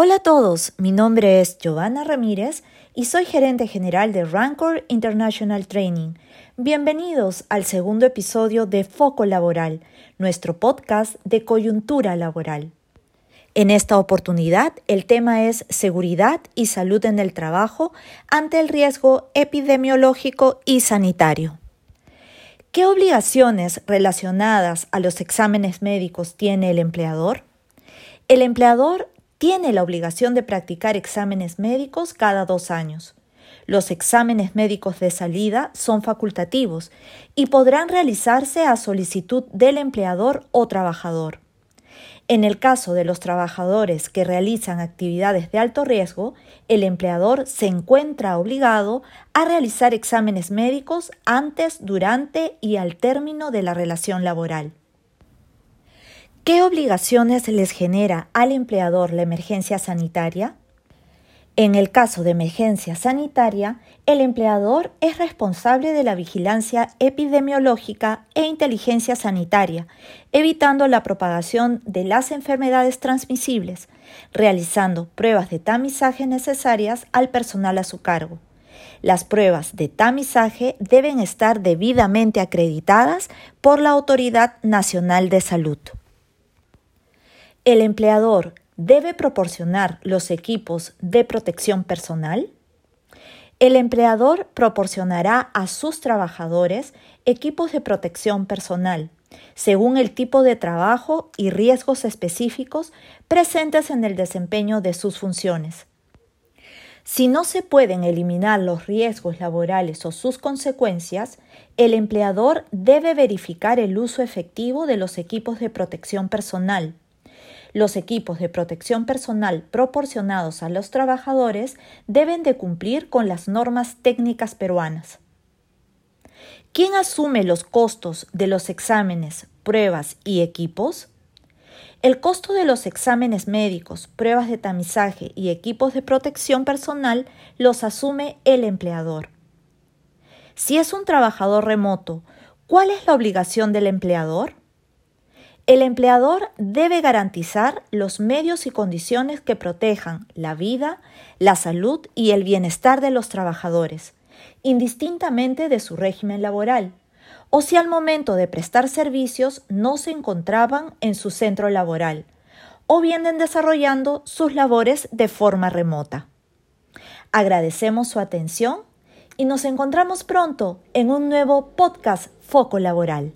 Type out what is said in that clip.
Hola a todos, mi nombre es Giovanna Ramírez y soy gerente general de Rancor International Training. Bienvenidos al segundo episodio de Foco Laboral, nuestro podcast de coyuntura laboral. En esta oportunidad, el tema es seguridad y salud en el trabajo ante el riesgo epidemiológico y sanitario. ¿Qué obligaciones relacionadas a los exámenes médicos tiene el empleador? El empleador tiene la obligación de practicar exámenes médicos cada dos años. Los exámenes médicos de salida son facultativos y podrán realizarse a solicitud del empleador o trabajador. En el caso de los trabajadores que realizan actividades de alto riesgo, el empleador se encuentra obligado a realizar exámenes médicos antes, durante y al término de la relación laboral. ¿Qué obligaciones les genera al empleador la emergencia sanitaria? En el caso de emergencia sanitaria, el empleador es responsable de la vigilancia epidemiológica e inteligencia sanitaria, evitando la propagación de las enfermedades transmisibles, realizando pruebas de tamizaje necesarias al personal a su cargo. Las pruebas de tamizaje deben estar debidamente acreditadas por la Autoridad Nacional de Salud. ¿El empleador debe proporcionar los equipos de protección personal? El empleador proporcionará a sus trabajadores equipos de protección personal, según el tipo de trabajo y riesgos específicos presentes en el desempeño de sus funciones. Si no se pueden eliminar los riesgos laborales o sus consecuencias, el empleador debe verificar el uso efectivo de los equipos de protección personal los equipos de protección personal proporcionados a los trabajadores deben de cumplir con las normas técnicas peruanas. ¿Quién asume los costos de los exámenes, pruebas y equipos? El costo de los exámenes médicos, pruebas de tamizaje y equipos de protección personal los asume el empleador. Si es un trabajador remoto, ¿cuál es la obligación del empleador? El empleador debe garantizar los medios y condiciones que protejan la vida, la salud y el bienestar de los trabajadores, indistintamente de su régimen laboral, o si al momento de prestar servicios no se encontraban en su centro laboral, o vienen desarrollando sus labores de forma remota. Agradecemos su atención y nos encontramos pronto en un nuevo podcast Foco Laboral.